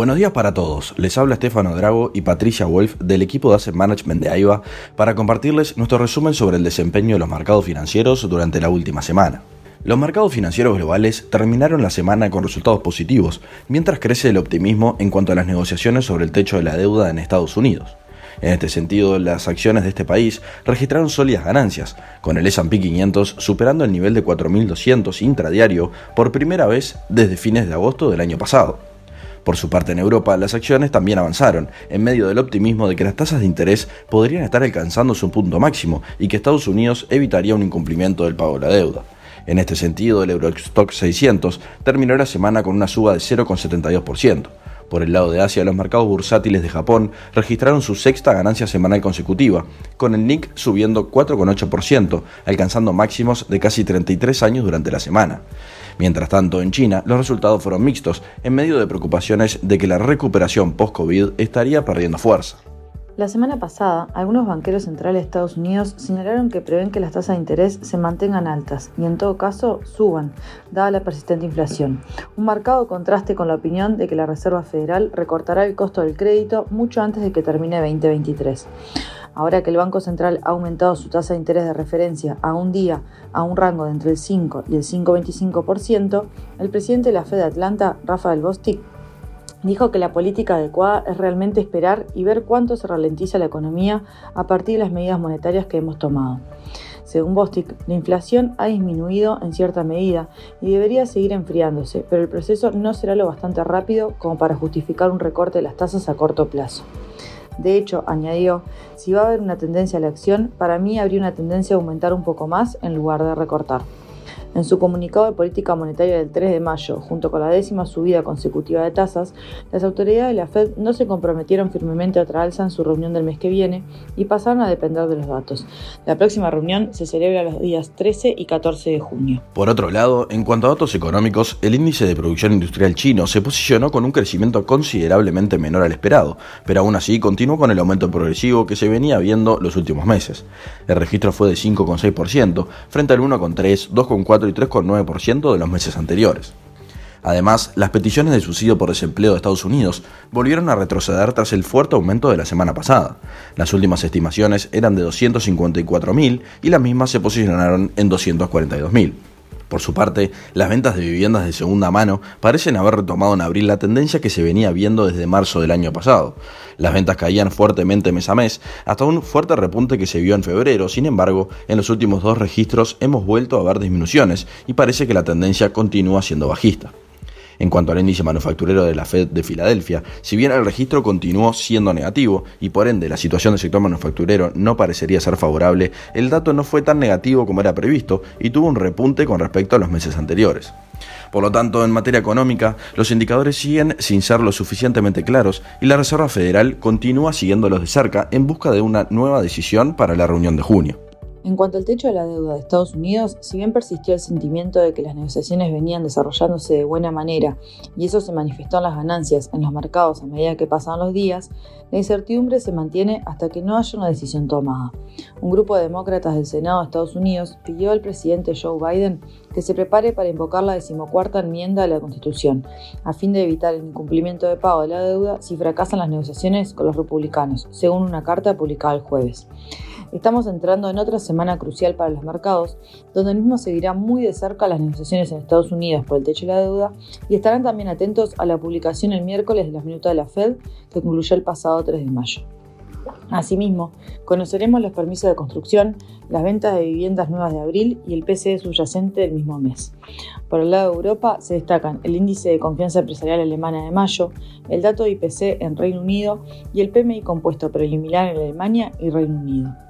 Buenos días para todos. Les habla Estefano Drago y Patricia Wolf del equipo de Asset Management de AIBA para compartirles nuestro resumen sobre el desempeño de los mercados financieros durante la última semana. Los mercados financieros globales terminaron la semana con resultados positivos, mientras crece el optimismo en cuanto a las negociaciones sobre el techo de la deuda en Estados Unidos. En este sentido, las acciones de este país registraron sólidas ganancias, con el S&P 500 superando el nivel de 4.200 intradiario por primera vez desde fines de agosto del año pasado. Por su parte en Europa, las acciones también avanzaron, en medio del optimismo de que las tasas de interés podrían estar alcanzando su punto máximo y que Estados Unidos evitaría un incumplimiento del pago de la deuda. En este sentido, el Eurostock 600 terminó la semana con una suba de 0,72%. Por el lado de Asia, los mercados bursátiles de Japón registraron su sexta ganancia semanal consecutiva, con el Nick subiendo 4,8%, alcanzando máximos de casi 33 años durante la semana. Mientras tanto, en China, los resultados fueron mixtos, en medio de preocupaciones de que la recuperación post-COVID estaría perdiendo fuerza. La semana pasada, algunos banqueros centrales de Estados Unidos señalaron que prevén que las tasas de interés se mantengan altas y en todo caso suban, dada la persistente inflación. Un marcado contraste con la opinión de que la Reserva Federal recortará el costo del crédito mucho antes de que termine 2023. Ahora que el Banco Central ha aumentado su tasa de interés de referencia a un día a un rango de entre el 5 y el 5,25%, el presidente de la Fed de Atlanta, Rafael Bostic, Dijo que la política adecuada es realmente esperar y ver cuánto se ralentiza la economía a partir de las medidas monetarias que hemos tomado. Según Bostic, la inflación ha disminuido en cierta medida y debería seguir enfriándose, pero el proceso no será lo bastante rápido como para justificar un recorte de las tasas a corto plazo. De hecho, añadió, si va a haber una tendencia a la acción, para mí habría una tendencia a aumentar un poco más en lugar de recortar. En su comunicado de política monetaria del 3 de mayo, junto con la décima subida consecutiva de tasas, las autoridades de la Fed no se comprometieron firmemente a otra alza en su reunión del mes que viene y pasaron a depender de los datos. La próxima reunión se celebra los días 13 y 14 de junio. Por otro lado, en cuanto a datos económicos, el índice de producción industrial chino se posicionó con un crecimiento considerablemente menor al esperado, pero aún así continuó con el aumento progresivo que se venía viendo los últimos meses. El registro fue de 5,6% frente al 1,3, 2,4 y 3,9% de los meses anteriores. Además, las peticiones de subsidio por desempleo de Estados Unidos volvieron a retroceder tras el fuerte aumento de la semana pasada. Las últimas estimaciones eran de 254.000 y las mismas se posicionaron en 242.000. Por su parte, las ventas de viviendas de segunda mano parecen haber retomado en abril la tendencia que se venía viendo desde marzo del año pasado. Las ventas caían fuertemente mes a mes, hasta un fuerte repunte que se vio en febrero, sin embargo, en los últimos dos registros hemos vuelto a ver disminuciones y parece que la tendencia continúa siendo bajista. En cuanto al índice manufacturero de la Fed de Filadelfia, si bien el registro continuó siendo negativo y por ende la situación del sector manufacturero no parecería ser favorable, el dato no fue tan negativo como era previsto y tuvo un repunte con respecto a los meses anteriores. Por lo tanto, en materia económica, los indicadores siguen sin ser lo suficientemente claros y la Reserva Federal continúa siguiéndolos de cerca en busca de una nueva decisión para la reunión de junio. En cuanto al techo de la deuda de Estados Unidos, si bien persistió el sentimiento de que las negociaciones venían desarrollándose de buena manera y eso se manifestó en las ganancias en los mercados a medida que pasaban los días, la incertidumbre se mantiene hasta que no haya una decisión tomada. Un grupo de demócratas del Senado de Estados Unidos pidió al presidente Joe Biden que se prepare para invocar la decimocuarta enmienda de la Constitución, a fin de evitar el incumplimiento de pago de la deuda si fracasan las negociaciones con los republicanos, según una carta publicada el jueves. Estamos entrando en otra semana crucial para los mercados, donde el mismo seguirá muy de cerca las negociaciones en Estados Unidos por el techo de la deuda y estarán también atentos a la publicación el miércoles de las minutas de la Fed que concluyó el pasado 3 de mayo. Asimismo, conoceremos los permisos de construcción, las ventas de viviendas nuevas de abril y el PCE subyacente del mismo mes. Por el lado de Europa se destacan el índice de confianza empresarial alemana de mayo, el dato de IPC en Reino Unido y el PMI compuesto preliminar en Alemania y Reino Unido.